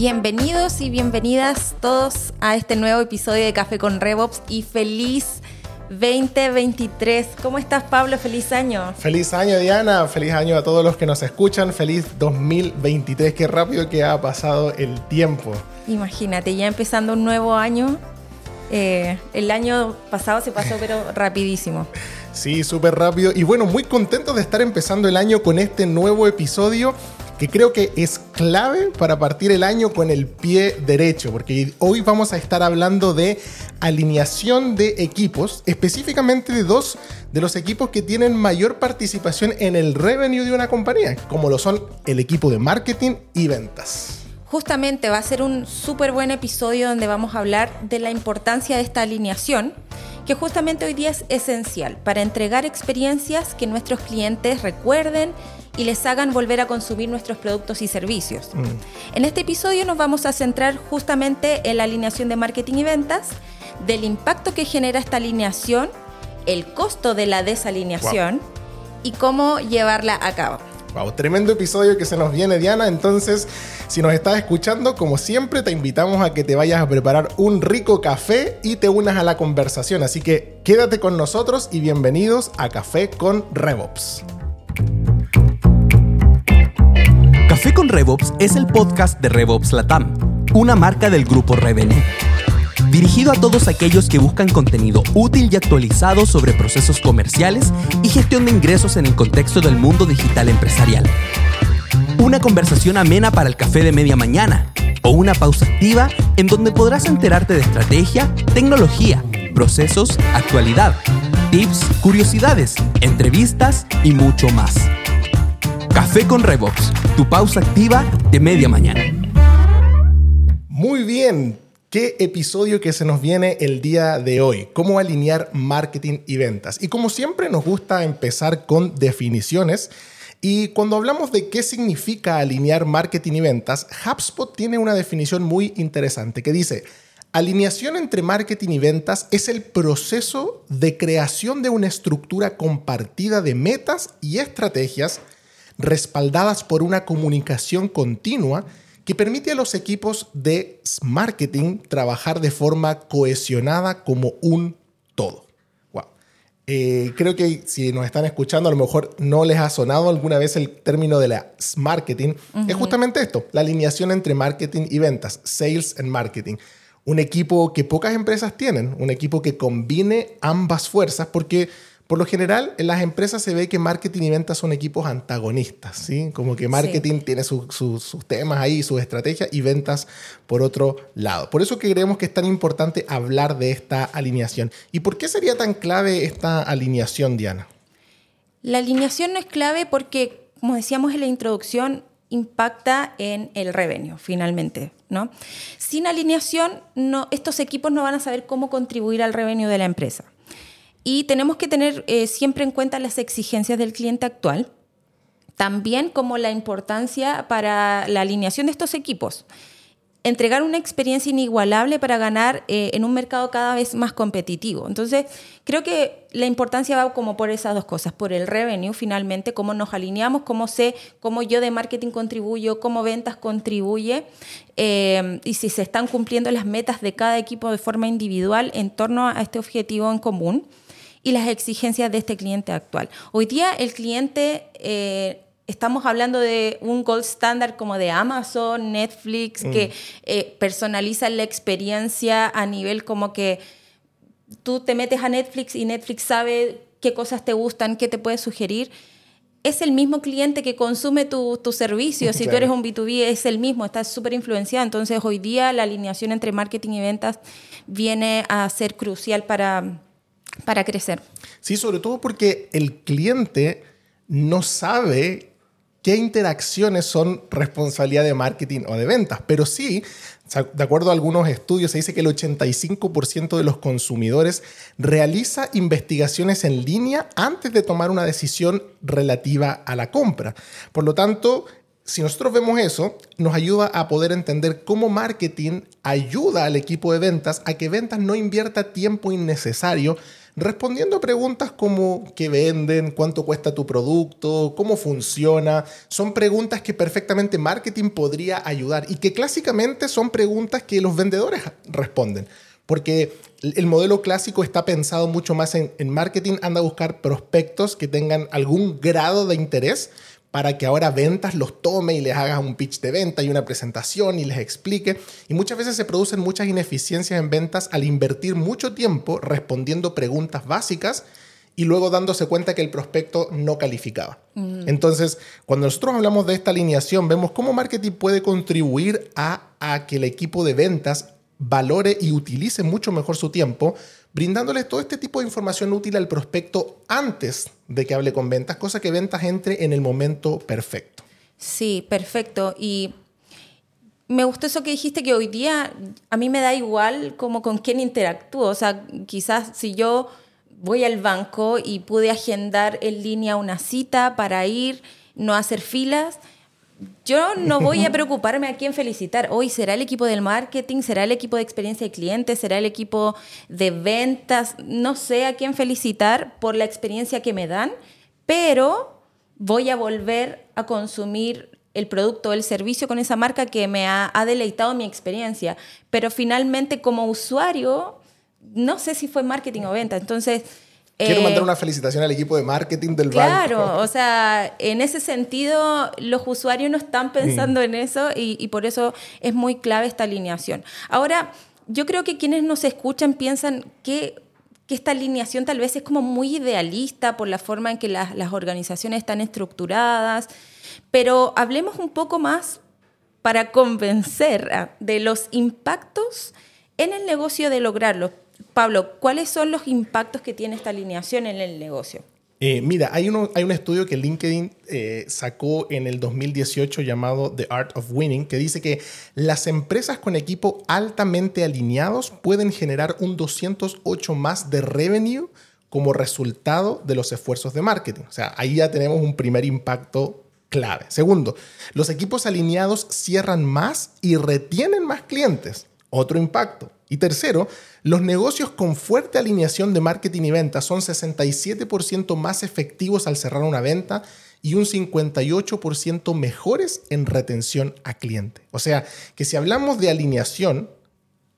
Bienvenidos y bienvenidas todos a este nuevo episodio de Café con RevOps y feliz 2023. ¿Cómo estás, Pablo? Feliz año. Feliz año, Diana. Feliz año a todos los que nos escuchan. Feliz 2023. Qué rápido que ha pasado el tiempo. Imagínate, ya empezando un nuevo año. Eh, el año pasado se pasó, pero rapidísimo. Sí, súper rápido. Y bueno, muy contentos de estar empezando el año con este nuevo episodio que creo que es clave para partir el año con el pie derecho, porque hoy vamos a estar hablando de alineación de equipos, específicamente de dos de los equipos que tienen mayor participación en el revenue de una compañía, como lo son el equipo de marketing y ventas. Justamente va a ser un súper buen episodio donde vamos a hablar de la importancia de esta alineación que justamente hoy día es esencial para entregar experiencias que nuestros clientes recuerden y les hagan volver a consumir nuestros productos y servicios. Mm. En este episodio nos vamos a centrar justamente en la alineación de marketing y ventas, del impacto que genera esta alineación, el costo de la desalineación y cómo llevarla a cabo. Wow, tremendo episodio que se nos viene, Diana. Entonces, si nos estás escuchando, como siempre, te invitamos a que te vayas a preparar un rico café y te unas a la conversación. Así que quédate con nosotros y bienvenidos a Café con RevOps. Café con RevOps es el podcast de RevOps Latam, una marca del grupo Revenue. Dirigido a todos aquellos que buscan contenido útil y actualizado sobre procesos comerciales y gestión de ingresos en el contexto del mundo digital empresarial. Una conversación amena para el café de media mañana o una pausa activa en donde podrás enterarte de estrategia, tecnología, procesos, actualidad, tips, curiosidades, entrevistas y mucho más. Café con Revox, tu pausa activa de media mañana. Muy bien, qué episodio que se nos viene el día de hoy. Cómo alinear marketing y ventas. Y como siempre nos gusta empezar con definiciones. Y cuando hablamos de qué significa alinear marketing y ventas, HubSpot tiene una definición muy interesante que dice, alineación entre marketing y ventas es el proceso de creación de una estructura compartida de metas y estrategias respaldadas por una comunicación continua que permite a los equipos de marketing trabajar de forma cohesionada como un todo. Eh, creo que si nos están escuchando, a lo mejor no les ha sonado alguna vez el término de la marketing. Es justamente esto, la alineación entre marketing y ventas, sales and marketing. Un equipo que pocas empresas tienen, un equipo que combine ambas fuerzas, porque por lo general, en las empresas se ve que marketing y ventas son equipos antagonistas, ¿sí? Como que marketing tiene sus temas ahí, sus estrategias, y ventas por otro lado. Por eso que creemos que es tan importante hablar de esta alineación. ¿Y por qué sería tan clave esta alineación, Diana? La alineación no es clave porque, como decíamos en la introducción, impacta en el revenue, finalmente. ¿no? Sin alineación, no, estos equipos no van a saber cómo contribuir al revenue de la empresa. Y tenemos que tener eh, siempre en cuenta las exigencias del cliente actual, también como la importancia para la alineación de estos equipos. Entregar una experiencia inigualable para ganar eh, en un mercado cada vez más competitivo. Entonces, creo que la importancia va como por esas dos cosas, por el revenue finalmente, cómo nos alineamos, cómo sé, cómo yo de marketing contribuyo, cómo ventas contribuye eh, y si se están cumpliendo las metas de cada equipo de forma individual en torno a este objetivo en común y las exigencias de este cliente actual. Hoy día el cliente, eh, estamos hablando de un gold standard como de Amazon, Netflix, que mm. eh, personalizan la experiencia a nivel como que tú te metes a Netflix y Netflix sabe qué cosas te gustan, qué te puede sugerir. Es el mismo cliente que consume tu, tu servicio. Si tú eres un B2B, es el mismo, está súper influenciado. Entonces, hoy día la alineación entre marketing y ventas viene a ser crucial para, para crecer. Sí, sobre todo porque el cliente no sabe qué interacciones son responsabilidad de marketing o de ventas, pero sí, de acuerdo a algunos estudios, se dice que el 85% de los consumidores realiza investigaciones en línea antes de tomar una decisión relativa a la compra. Por lo tanto, si nosotros vemos eso, nos ayuda a poder entender cómo marketing ayuda al equipo de ventas a que ventas no invierta tiempo innecesario respondiendo a preguntas como qué venden, cuánto cuesta tu producto, cómo funciona. Son preguntas que perfectamente marketing podría ayudar y que clásicamente son preguntas que los vendedores responden. Porque el modelo clásico está pensado mucho más en, en marketing, anda a buscar prospectos que tengan algún grado de interés para que ahora ventas los tome y les hagas un pitch de venta y una presentación y les explique. Y muchas veces se producen muchas ineficiencias en ventas al invertir mucho tiempo respondiendo preguntas básicas y luego dándose cuenta que el prospecto no calificaba. Mm. Entonces, cuando nosotros hablamos de esta alineación, vemos cómo marketing puede contribuir a, a que el equipo de ventas valore y utilice mucho mejor su tiempo brindándole todo este tipo de información útil al prospecto antes de que hable con ventas, cosa que ventas entre en el momento perfecto. Sí, perfecto. Y me gustó eso que dijiste que hoy día a mí me da igual como con quién interactúo. O sea, quizás si yo voy al banco y pude agendar en línea una cita para ir, no hacer filas, yo no voy a preocuparme a quién felicitar. Hoy será el equipo del marketing, será el equipo de experiencia de cliente, será el equipo de ventas. No sé a quién felicitar por la experiencia que me dan, pero voy a volver a consumir el producto o el servicio con esa marca que me ha, ha deleitado mi experiencia. Pero finalmente como usuario, no sé si fue marketing o venta. Entonces Quiero mandar eh, una felicitación al equipo de marketing del banco. Claro, o sea, en ese sentido, los usuarios no están pensando en eso y, por eso es muy clave esta alineación. Ahora, yo creo que quienes nos escuchan piensan que, que esta alineación tal vez es como muy idealista por la forma en que las, las organizaciones están estructuradas, pero hablemos un poco más para convencer de los impactos en el negocio de lograrlo. Pablo, ¿cuáles son los impactos que tiene esta alineación en el negocio? Eh, mira, hay, hay un estudio que LinkedIn eh, sacó en el 2018 llamado The Art of Winning, que dice que las empresas con equipo altamente alineados pueden generar un 208 más de revenue como resultado de los esfuerzos de marketing. O sea, ahí ya tenemos un primer impacto clave. Segundo, los equipos alineados cierran más y retienen más clientes. Otro impacto. Y tercero, los negocios con fuerte alineación de marketing y venta son 67% más efectivos al cerrar una venta y un 58% mejores en retención a cliente. O sea, que si hablamos de alineación,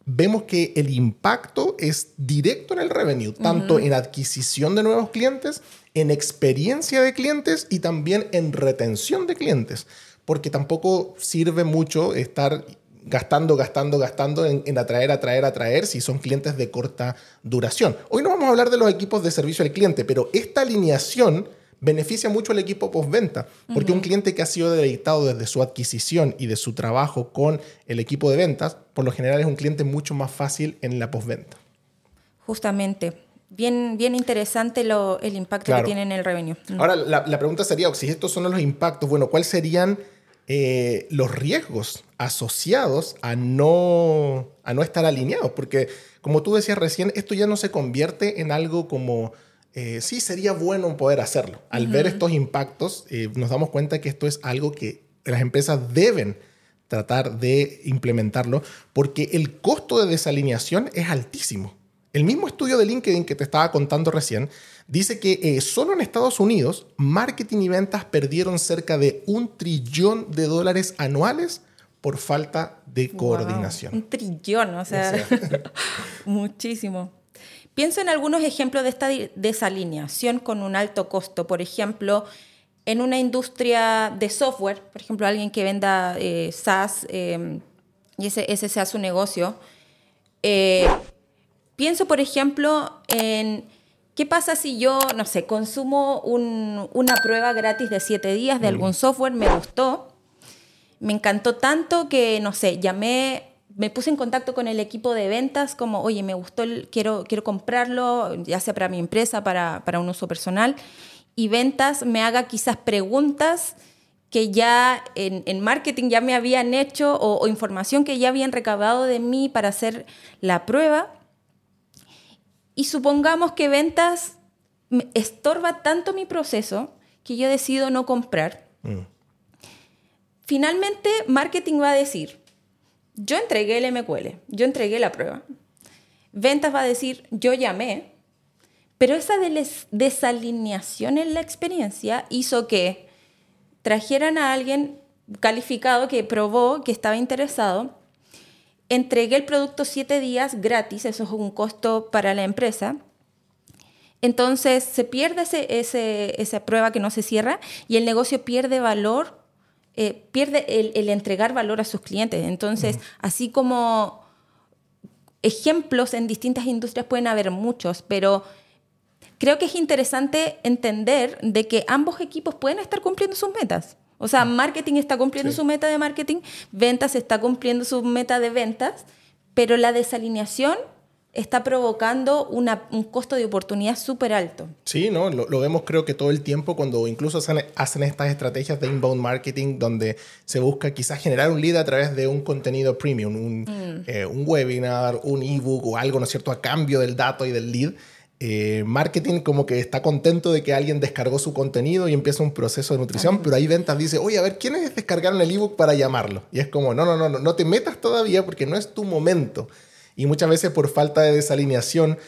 vemos que el impacto es directo en el revenue, tanto en adquisición de nuevos clientes, en experiencia de clientes y también en retención de clientes, porque tampoco sirve mucho estar gastando, gastando, gastando en, atraer, atraer, atraer si son clientes de corta duración. Hoy no vamos a hablar de los equipos de servicio al cliente, pero esta alineación beneficia mucho al equipo postventa, porque un cliente que ha sido deleitado desde su adquisición y de su trabajo con el equipo de ventas, por lo general es un cliente mucho más fácil en la postventa. Justamente. Bien, bien interesante el impacto que tiene en el revenue. Ahora, la, la pregunta sería, si estos son los impactos, bueno, ¿cuáles serían eh, los riesgos asociados a no, a no estar alineados. Porque, como tú decías recién, esto ya no se convierte en algo como, eh, sí, sería bueno poder hacerlo. Al ver estos impactos, eh, nos damos cuenta que esto es algo que las empresas deben tratar de implementarlo porque el costo de desalineación es altísimo. El mismo estudio de LinkedIn que te estaba contando recién dice que eh, solo en Estados Unidos marketing y ventas perdieron cerca de un trillón de dólares anuales por falta de coordinación. Un trillón, o sea, muchísimo. Pienso en algunos ejemplos de esta desalineación con un alto costo. Por ejemplo, en una industria de software, por ejemplo, alguien que venda eh, SaaS em, y ese, ese, sea su negocio. Eh, pienso, por ejemplo, en ¿Qué pasa si yo, no sé, consumo una prueba gratis de siete días de algún software, me gustó, me encantó tanto que, no sé, llamé, me puse en contacto con el equipo de ventas como, oye, me gustó, quiero, quiero comprarlo, ya sea para mi empresa, para, para un uso personal, y ventas me haga quizás preguntas que ya en, marketing ya me habían hecho o, o información que ya habían recabado de mí para hacer la prueba y supongamos que ventas estorba tanto mi proceso que yo decido no comprar. Mm. Finalmente, marketing va a decir, yo entregué el MQL, yo entregué la prueba. Ventas va a decir, yo llamé, Pero esa desalineación en la experiencia hizo que trajeran a alguien calificado que probó que estaba interesado, entregué el producto siete días gratis, eso es un costo para la empresa, entonces se pierde ese, esa prueba que no se cierra y el negocio pierde valor, eh, pierde el, entregar valor a sus clientes. Entonces, así como ejemplos en distintas industrias pueden haber muchos, pero creo que es interesante entender de que ambos equipos pueden estar cumpliendo sus metas. O sea, marketing está cumpliendo su meta de marketing, ventas está cumpliendo su meta de ventas, pero la desalineación está provocando un costo de oportunidad súper alto. Sí, ¿no? Lo, vemos creo que todo el tiempo cuando incluso hacen, estas estrategias de inbound marketing donde se busca quizás generar un lead a través de un contenido premium, un, mm. eh, un webinar, un ebook o algo, ¿no es cierto?, a cambio del dato y del lead. Eh, marketing como que está contento de que alguien descargó su contenido y empieza un proceso de nutrición, pero ahí ventas dice, oye, a ver, ¿quiénes descargaron el ebook para llamarlo? Y es como, no, no, no, no, no te metas todavía porque no es tu momento. Y muchas veces por falta de desalineación,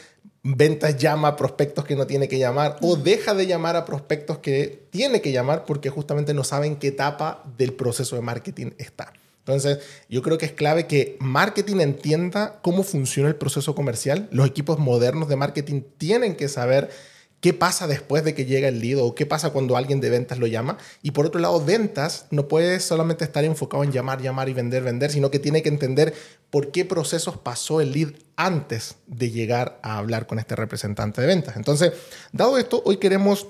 ventas llama a prospectos que no tiene que llamar o deja de llamar a prospectos que tiene que llamar porque justamente no saben qué etapa del proceso de marketing está. Entonces, yo creo que es clave que marketing entienda cómo funciona el proceso comercial. Los equipos modernos de marketing tienen que saber qué pasa después de que llega el lead o qué pasa cuando alguien de ventas lo llama. Y por otro lado, ventas no puede solamente estar enfocado en llamar, llamar y vender, vender, sino que tiene que entender por qué procesos pasó el lead antes de llegar a hablar con este representante de ventas. Entonces, dado esto, hoy queremos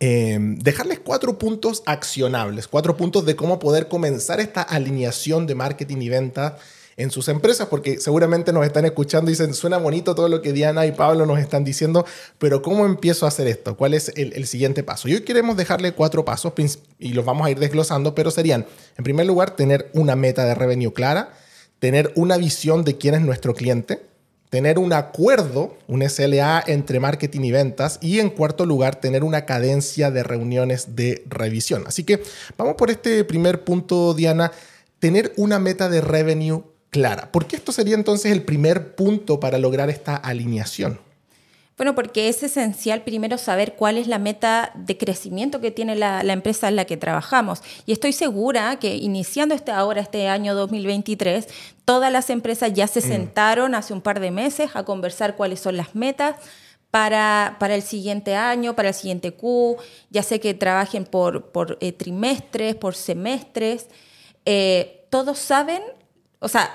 eh, dejarles cuatro puntos accionables, cuatro puntos de cómo poder comenzar esta alineación de marketing y ventas en sus empresas, porque seguramente nos están escuchando y dicen, suena bonito todo lo que Diana y Pablo nos están diciendo, pero ¿cómo empiezo a hacer esto? ¿Cuál es el, siguiente paso? Y hoy queremos dejarle cuatro pasos y los vamos a ir desglosando, pero serían, en primer lugar, tener una meta de revenue clara, tener una visión de quién es nuestro cliente, tener un acuerdo, un SLA entre marketing y ventas y en cuarto lugar tener una cadencia de reuniones de revisión. Así que vamos por este primer punto, Diana, tener una meta de revenue clara. ¿Por qué esto sería entonces el primer punto para lograr esta alineación? Bueno, porque es esencial primero saber cuál es la meta de crecimiento que tiene la, empresa en la que trabajamos. Y estoy segura que iniciando este ahora, este año 2023, todas las empresas ya se mm. sentaron hace un par de meses a conversar cuáles son las metas para, para el siguiente año, para el siguiente Q. Ya sé que trabajen por, por eh, trimestres, por semestres. Eh, todos saben, o sea,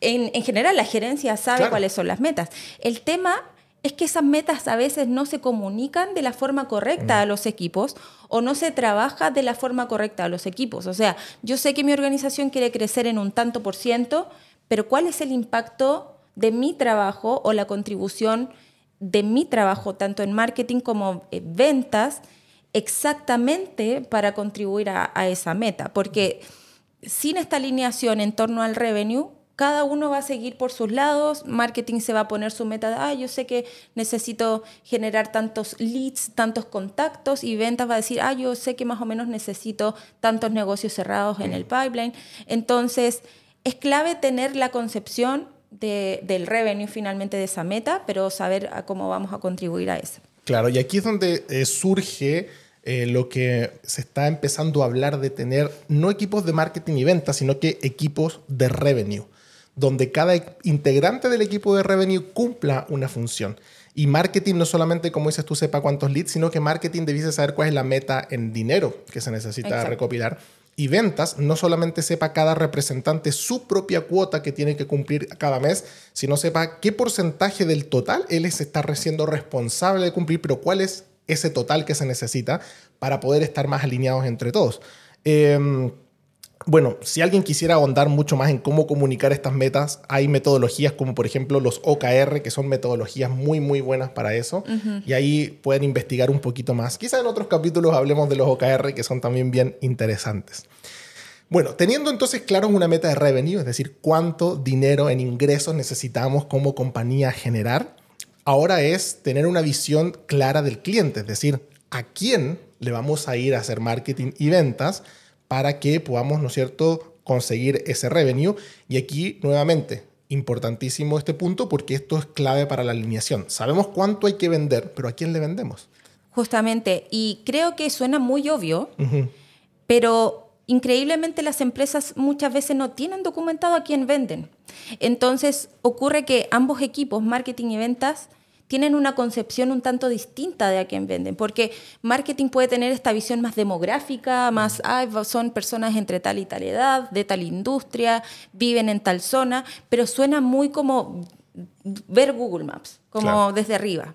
en, general la gerencia sabe cuáles son las metas. El tema es que esas metas a veces no se comunican de la forma correcta a los equipos o no se trabaja de la forma correcta a los equipos. O sea, yo sé que mi organización quiere crecer en un tanto por ciento, pero ¿cuál es el impacto de mi trabajo o la contribución de mi trabajo, tanto en marketing como en ventas, exactamente para contribuir a, a esa meta? Porque sin esta alineación en torno al revenue, cada uno va a seguir por sus lados, marketing se va a poner su meta de, ah, yo sé que necesito generar tantos leads, tantos contactos y ventas va a decir, ah, yo sé que más o menos necesito tantos negocios cerrados en el pipeline. Entonces, es clave tener la concepción del revenue finalmente de esa meta, pero saber cómo vamos a contribuir a eso. Claro, y aquí es donde eh, surge eh, lo que se está empezando a hablar de tener no equipos de marketing y ventas, sino que equipos de revenue donde cada integrante del equipo de revenue cumpla una función. Y marketing no solamente, como dices tú, sepa cuántos leads, sino que marketing debiese saber cuál es la meta en dinero que se necesita recopilar. Y ventas no solamente sepa cada representante su propia cuota que tiene que cumplir cada mes, sino sepa qué porcentaje del total él se está siendo responsable de cumplir, pero cuál es ese total que se necesita para poder estar más alineados entre todos. Eh, bueno, si alguien quisiera ahondar mucho más en cómo comunicar estas metas, hay metodologías como por ejemplo los OKR, que son metodologías muy, muy buenas para eso. Y ahí pueden investigar un poquito más. Quizá en otros capítulos hablemos de los OKR, que son también bien interesantes. Bueno, teniendo entonces claro una meta de revenue, es decir, cuánto dinero en ingresos necesitamos como compañía generar, ahora es tener una visión clara del cliente, es decir, a quién le vamos a ir a hacer marketing y ventas para que podamos, ¿no es cierto?, conseguir ese revenue. Y aquí, nuevamente, importantísimo este punto porque esto es clave para la alineación. Sabemos cuánto hay que vender, pero ¿a quién le vendemos? Justamente, y creo que suena muy obvio, pero increíblemente las empresas muchas veces no tienen documentado a quién venden. Entonces ocurre que ambos equipos, marketing y ventas, tienen una concepción un tanto distinta de a quién venden, porque marketing puede tener esta visión más demográfica, más, son personas entre tal y tal edad, de tal industria, viven en tal zona, pero suena muy como ver Google Maps, como desde arriba.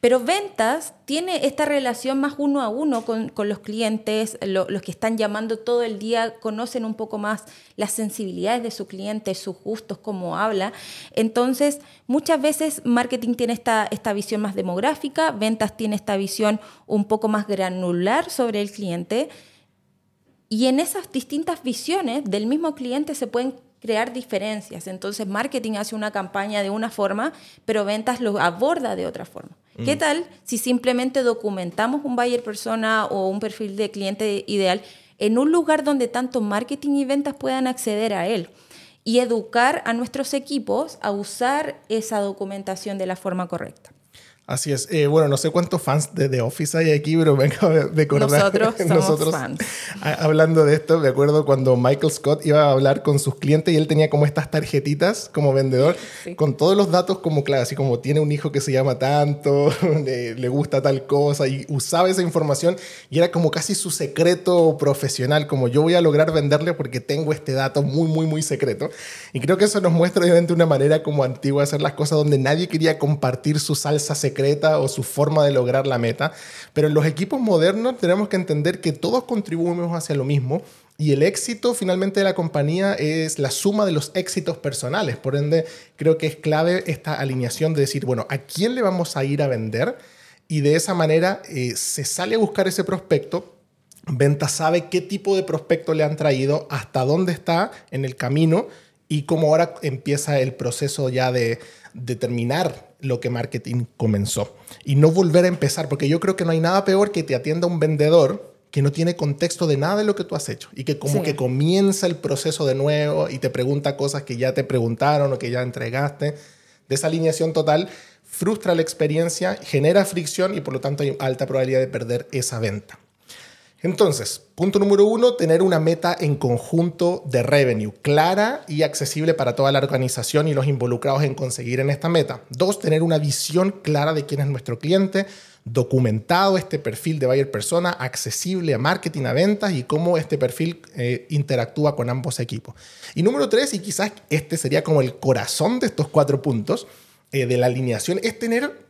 Pero ventas tiene esta relación más uno a uno con, los clientes, los que están llamando todo el día conocen un poco más las sensibilidades de su cliente, sus gustos, cómo habla. Entonces, muchas veces marketing tiene esta, esta visión más demográfica, ventas tiene esta visión un poco más granular sobre el cliente. Y en esas distintas visiones del mismo cliente se pueden crear diferencias. Entonces, marketing hace una campaña de una forma, pero ventas lo aborda de otra forma. ¿Qué mm. tal si simplemente documentamos un buyer persona o un perfil de cliente ideal en un lugar donde tanto marketing y ventas puedan acceder a él? Y educar a nuestros equipos a usar esa documentación de la forma correcta. Así es. Eh, bueno, no sé cuántos fans de The Office hay aquí, pero me acabo de acordar. Nosotros somos nosotros, fans. Hablando de esto, me acuerdo cuando Michael Scott iba a hablar con sus clientes y él tenía como estas tarjetitas como vendedor con todos los datos como, claro, así como tiene un hijo que se llama tanto, le, gusta tal cosa y usaba esa información y era como casi su secreto profesional, como yo voy a lograr venderle porque tengo este dato muy, muy, muy secreto. Y creo que eso nos muestra obviamente una manera como antigua de hacer las cosas donde nadie quería compartir su salsa secreta o su forma de lograr la meta. Pero en los equipos modernos tenemos que entender que todos contribuimos hacia lo mismo y el éxito finalmente de la compañía es la suma de los éxitos personales. Por ende, creo que es clave esta alineación de decir, bueno, ¿a quién le vamos a ir a vender? Y de esa manera eh, se sale a buscar ese prospecto. Venta sabe qué tipo de prospecto le han traído, hasta dónde está en el camino y cómo ahora empieza el proceso ya de, determinar lo que marketing comenzó y no volver a empezar, porque yo creo que no hay nada peor que te atienda un vendedor que no tiene contexto de nada de lo que tú has hecho y que como que comienza el proceso de nuevo y te pregunta cosas que ya te preguntaron o que ya entregaste. Desalineación total frustra la experiencia, genera fricción y por lo tanto hay alta probabilidad de perder esa venta. Entonces, punto número uno, tener una meta en conjunto de revenue clara y accesible para toda la organización y los involucrados en conseguir en esta meta. Dos, tener una visión clara de quién es nuestro cliente, documentado este perfil de buyer persona, accesible a marketing, a ventas y cómo este perfil eh, interactúa con ambos equipos. Y número tres, y quizás este sería como el corazón de estos cuatro puntos eh, de la alineación, es tener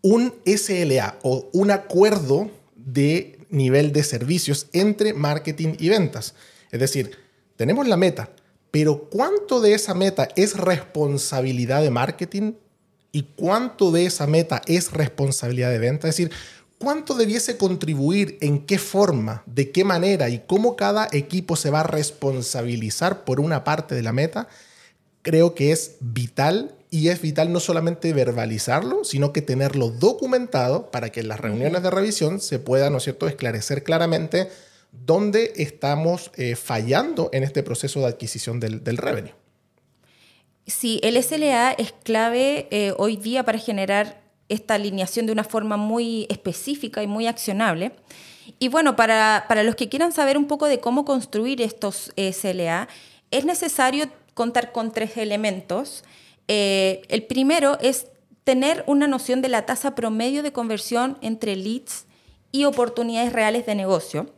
un SLA o un acuerdo de nivel de servicios entre marketing y ventas. Es decir, tenemos la meta, pero ¿cuánto de esa meta es responsabilidad de marketing y cuánto de esa meta es responsabilidad de venta? Es decir, ¿cuánto debiese contribuir, en qué forma, de qué manera y cómo cada equipo se va a responsabilizar por una parte de la meta? Creo que es vital y es vital no solamente verbalizarlo, sino que tenerlo documentado para que en las reuniones de revisión se pueda, ¿no es cierto?, esclarecer claramente dónde estamos eh, fallando en este proceso de adquisición del, del revenue. Sí, el SLA es clave eh, hoy día para generar esta alineación de una forma muy específica y muy accionable. Y bueno, para, para los que quieran saber un poco de cómo construir estos SLA, es necesario contar con tres elementos eh, el primero es tener una noción de la tasa promedio de conversión entre leads y oportunidades reales de negocio.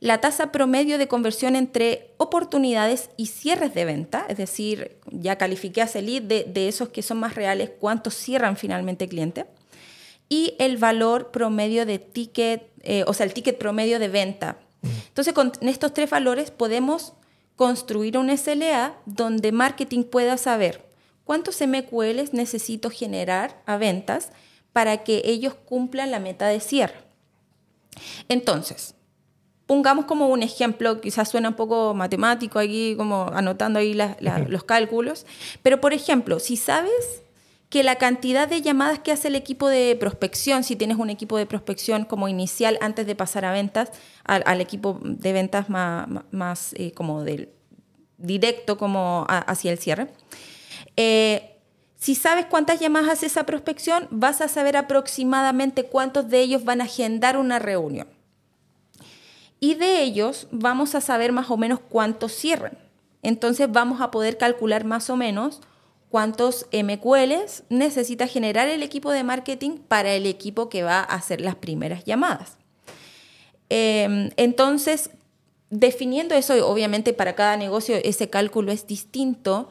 La tasa promedio de conversión entre oportunidades y cierres de venta, es decir, ya califiqué a ese lead de, esos que son más reales, cuántos cierran finalmente el cliente. Y el valor promedio de ticket, eh, o sea, el ticket promedio de venta. Mm. Entonces, con estos tres valores podemos construir un SLA donde marketing pueda saber cuántos MQLs necesito generar a ventas para que ellos cumplan la meta de cierre. Entonces, pongamos como un ejemplo, quizás suena un poco matemático aquí, como anotando ahí los cálculos, pero por ejemplo, si sabes que la cantidad de llamadas que hace el equipo de prospección, si tienes un equipo de prospección como inicial antes de pasar a ventas, al, equipo de ventas más, eh, como del directo como hacia el cierre. Eh, si sabes cuántas llamadas hace esa prospección, vas a saber aproximadamente cuántos de ellos van a agendar una reunión. Y de ellos vamos a saber más o menos cuántos cierran. Entonces vamos a poder calcular más o menos cuántos MQLs necesita generar el equipo de marketing para el equipo que va a hacer las primeras llamadas. Em, entonces, definiendo eso, obviamente para cada negocio ese cálculo es distinto,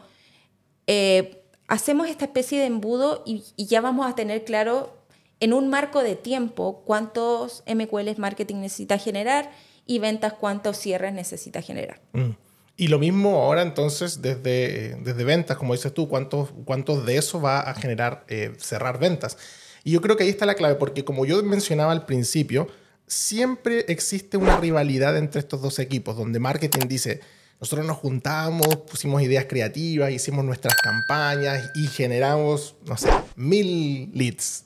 eh, hacemos esta especie de embudo y, ya vamos a tener claro en un marco de tiempo cuántos MQLs marketing necesita generar y ventas cuántos cierres necesita generar. Mm. Y lo mismo ahora entonces desde, desde ventas, como dices tú, ¿cuántos, cuántos de eso va a generar eh, cerrar ventas? Y yo creo que ahí está la clave, porque como yo mencionaba al principio, siempre existe una rivalidad entre estos dos equipos, donde marketing dice, nosotros nos juntamos, pusimos ideas creativas, hicimos nuestras campañas y generamos, no sé, mil leads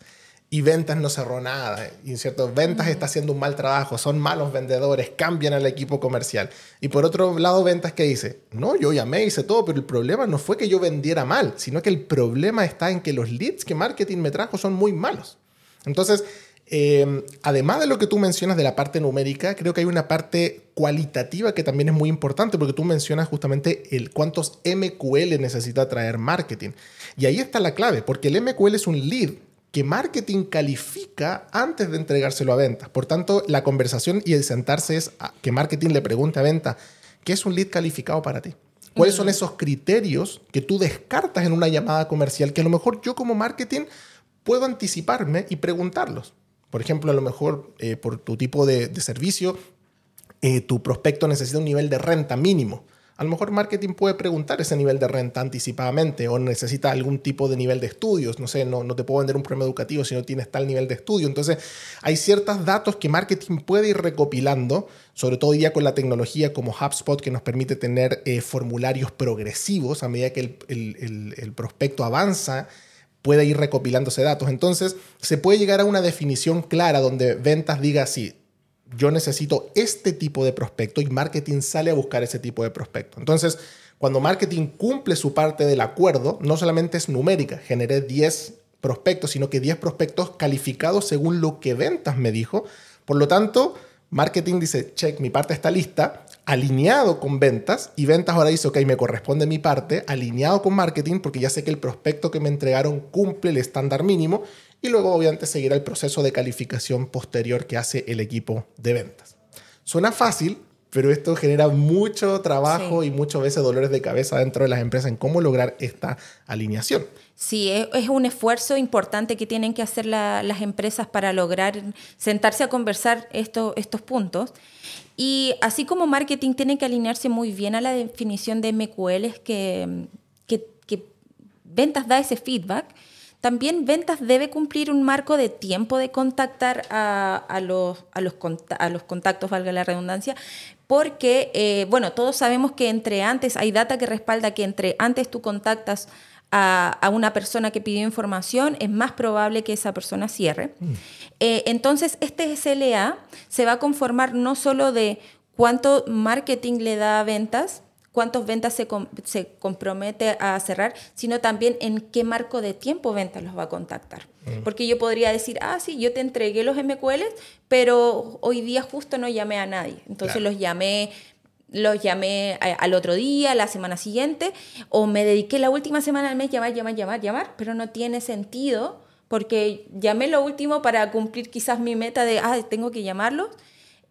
y ventas no cerró nada. Y cierto, ventas está haciendo un mal trabajo, son malos vendedores, cambian al equipo comercial. Y por otro lado, ventas que dice, no, yo llamé, hice todo, pero el problema no fue que yo vendiera mal, sino que el problema está en que los leads que marketing me trajo son muy malos. Entonces, em, además de lo que tú mencionas de la parte numérica, creo que hay una parte cualitativa que también es muy importante porque tú mencionas justamente el cuántos MQL necesita traer marketing. Y ahí está la clave, porque el MQL es un lead que marketing califica antes de entregárselo a venta. Por tanto, la conversación y el sentarse es que marketing le pregunte a venta, ¿qué es un lead calificado para ti? ¿Cuáles son esos criterios que tú descartas en una llamada comercial que a lo mejor yo como marketing puedo anticiparme y preguntarlos? Por ejemplo, a lo mejor eh, por tu tipo de, servicio, eh, tu prospecto necesita un nivel de renta mínimo. A lo mejor marketing puede preguntar ese nivel de renta anticipadamente o necesita algún tipo de nivel de estudios. No sé, no, no te puedo vender un programa educativo si no tienes tal nivel de estudio. Entonces, hay ciertos datos que marketing puede ir recopilando, sobre todo ya con la tecnología como HubSpot que nos permite tener eh, formularios progresivos a medida que el, el, el prospecto avanza puede ir recopilándose datos. Entonces, se puede llegar a una definición clara donde ventas diga así, yo necesito este tipo de prospecto y marketing sale a buscar ese tipo de prospecto. Entonces, cuando marketing cumple su parte del acuerdo, no solamente es numérica, generé 10 prospectos, sino que 10 prospectos calificados según lo que ventas me dijo. Por lo tanto, marketing dice, check, mi parte está lista, alineado con ventas, y ventas ahora dice, ok, me corresponde mi parte, alineado con marketing, porque ya sé que el prospecto que me entregaron cumple el estándar mínimo, y luego obviamente seguirá el proceso de calificación posterior que hace el equipo de ventas. Suena fácil, pero esto genera mucho trabajo y muchas veces dolores de cabeza dentro de las empresas en cómo lograr esta alineación. Sí, es un esfuerzo importante que tienen que hacer las empresas para lograr sentarse a conversar estos puntos. Y así como marketing tiene que alinearse muy bien a la definición de MQL, que, que, que ventas da ese feedback, también ventas debe cumplir un marco de tiempo de contactar a, los, a, los, a los, contactos, valga la redundancia, porque, eh, bueno, todos sabemos que entre antes, hay data que respalda que entre antes tú contactas a, una persona que pidió información, es más probable que esa persona cierre. Mm. Eh, entonces, este SLA se va a conformar no solo de cuánto marketing le da a ventas, cuántas ventas se, se, compromete a cerrar, sino también en qué marco de tiempo ventas los va a contactar. Mm. Porque yo podría decir, ah, sí, yo te entregué los MQLs, pero hoy día justo no llamé a nadie. Entonces los llamé los llamé al otro día, la semana siguiente, o me dediqué la última semana del mes llamar, llamar, llamar, llamar, pero no tiene sentido porque llamé lo último para cumplir quizás mi meta de, ah, tengo que llamarlos,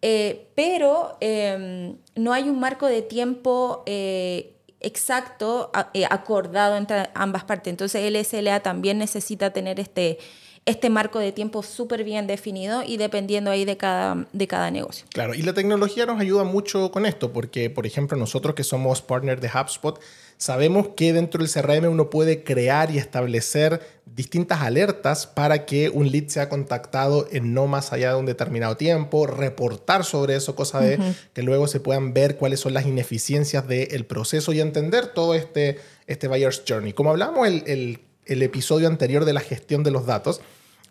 eh, pero em, no hay un marco de tiempo eh, exacto, eh, acordado entre ambas partes. Entonces el SLA también necesita tener este, este marco de tiempo súper bien definido y dependiendo ahí de cada, de cada negocio. Claro, y la tecnología nos ayuda mucho con esto, porque por ejemplo nosotros que somos partner de HubSpot, Sabemos que dentro del CRM uno puede crear y establecer distintas alertas para que un lead sea contactado en no más allá de un determinado tiempo, reportar sobre eso, cosa de que luego se puedan ver cuáles son las ineficiencias del proceso y entender todo este, este buyer's journey. Como hablamos el, el, el episodio anterior de la gestión de los datos,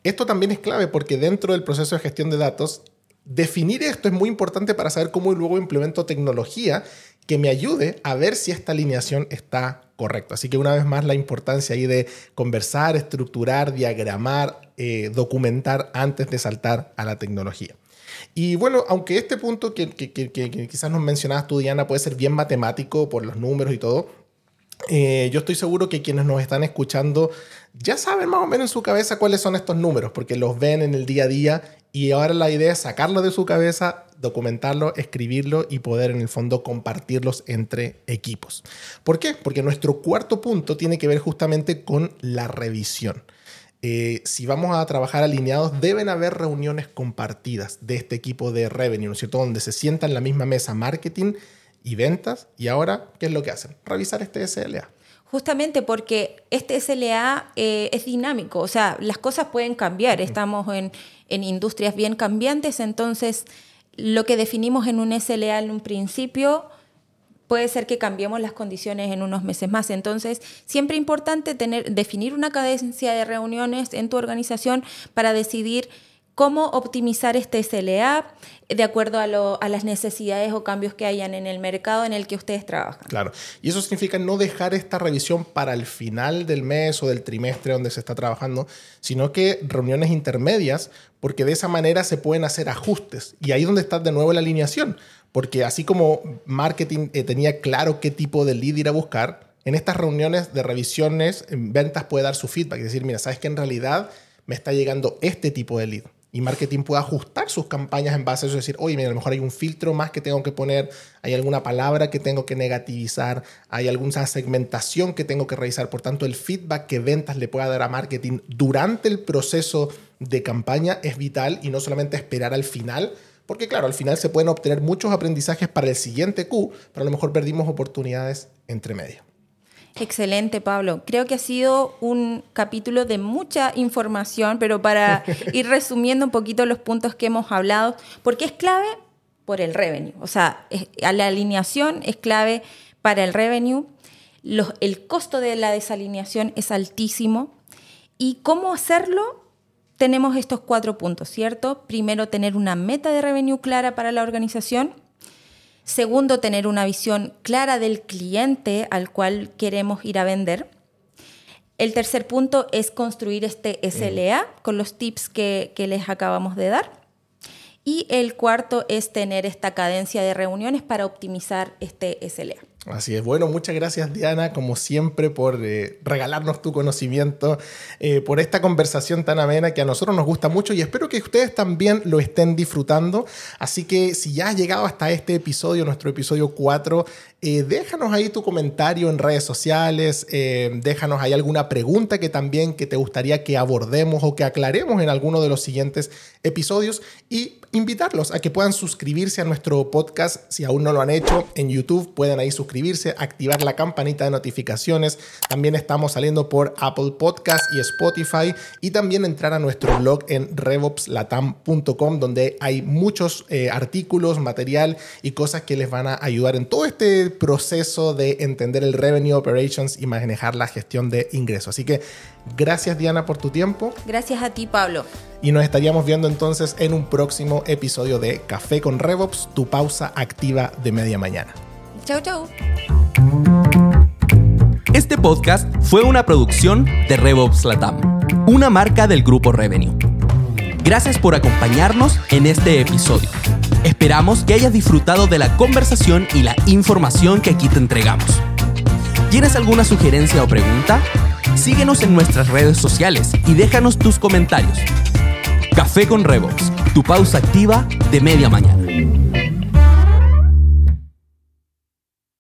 esto también es clave porque dentro del proceso de gestión de datos Definir esto es muy importante para saber cómo luego implemento tecnología que me ayude a ver si esta alineación está correcta. Así que una vez más la importancia ahí de conversar, estructurar, diagramar, eh, documentar antes de saltar a la tecnología. Y bueno, aunque este punto que, quizás nos mencionabas tú, Diana, puede ser bien matemático por los números y todo, eh, yo estoy seguro que quienes nos están escuchando ya saben más o menos en su cabeza cuáles son estos números, porque los ven en el día a día y ahora la idea es sacarlo de su cabeza, documentarlo, escribirlo y poder en el fondo compartirlos entre equipos. ¿Por qué? Porque nuestro cuarto punto tiene que ver justamente con la revisión. Eh, si vamos a trabajar alineados, deben haber reuniones compartidas de este equipo de revenue, ¿no es cierto? Donde se sientan en la misma mesa marketing y ventas. Y ahora, ¿qué es lo que hacen? Revisar este SLA. Justamente porque este SLA eh, es dinámico, o sea, las cosas pueden cambiar. Estamos en, en industrias bien cambiantes, entonces lo que definimos en un SLA en un principio puede ser que cambiemos las condiciones en unos meses más. Entonces, siempre importante tener, definir una cadencia de reuniones en tu organización para decidir cómo optimizar este SLA de acuerdo a, las necesidades o cambios que hayan en el mercado en el que ustedes trabajan. Claro, y eso significa no dejar esta revisión para el final del mes o del trimestre donde se está trabajando, sino que reuniones intermedias, porque de esa manera se pueden hacer ajustes. Y ahí es donde está de nuevo la alineación, porque así como marketing eh, tenía claro qué tipo de lead ir a buscar, en estas reuniones de revisiones, en ventas puede dar su feedback, es decir, mira, sabes que en realidad me está llegando este tipo de lead. Y marketing puede ajustar sus campañas en base a eso, decir, oye, a lo mejor hay un filtro más que tengo que poner, hay alguna palabra que tengo que negativizar, hay alguna segmentación que tengo que revisar. Por tanto, el feedback que ventas le pueda dar a marketing durante el proceso de campaña es vital y no solamente esperar al final porque claro, al final se pueden obtener muchos aprendizajes para el siguiente Q, pero a lo mejor perdimos oportunidades entre medio. Excelente, Pablo. Creo que ha sido un capítulo de mucha información, pero para ir resumiendo un poquito los puntos que hemos hablado, porque es clave por el revenue. O sea, la alineación es clave para el revenue. el costo de la desalineación es altísimo. ¿Y cómo hacerlo? tenemos estos cuatro puntos, ¿cierto? Primero, tener una meta de revenue clara para la organización. Segundo, tener una visión clara del cliente al cual queremos ir a vender. El tercer punto es construir este SLA con los tips que, que les acabamos de dar. Y el cuarto es tener esta cadencia de reuniones para optimizar este SLA. Así es. Bueno, muchas gracias Diana, como siempre, por eh, regalarnos tu conocimiento, eh, por esta conversación tan amena que a nosotros nos gusta mucho y espero que ustedes también lo estén disfrutando. Así que si ya has llegado hasta este episodio, nuestro episodio 4, eh, déjanos ahí tu comentario en redes sociales, déjanos ahí alguna pregunta que también que te gustaría que abordemos o que aclaremos en alguno de los siguientes episodios y invitarlos a que puedan suscribirse a nuestro podcast si aún no lo han hecho en YouTube, pueden ahí suscribirse activar la campanita de notificaciones. También estamos saliendo por Apple Podcast y Spotify y también entrar a nuestro blog en revopslatam.com donde hay muchos eh, artículos, material y cosas que les van a ayudar en todo este proceso de entender el revenue operations y manejar la gestión de ingresos. Así que gracias Diana por tu tiempo. Gracias a ti Pablo. Y nos estaríamos viendo entonces en un próximo episodio de Café con RevOps, tu pausa activa de media mañana. Chau, chau. Este podcast fue una producción de RevOps Latam, una marca del grupo Revenue. Gracias por acompañarnos en este episodio. Esperamos que hayas disfrutado de la conversación y la información que aquí te entregamos. ¿Tienes alguna sugerencia o pregunta? Síguenos en nuestras redes sociales y déjanos tus comentarios. Café con RevOps, tu pausa activa de media mañana.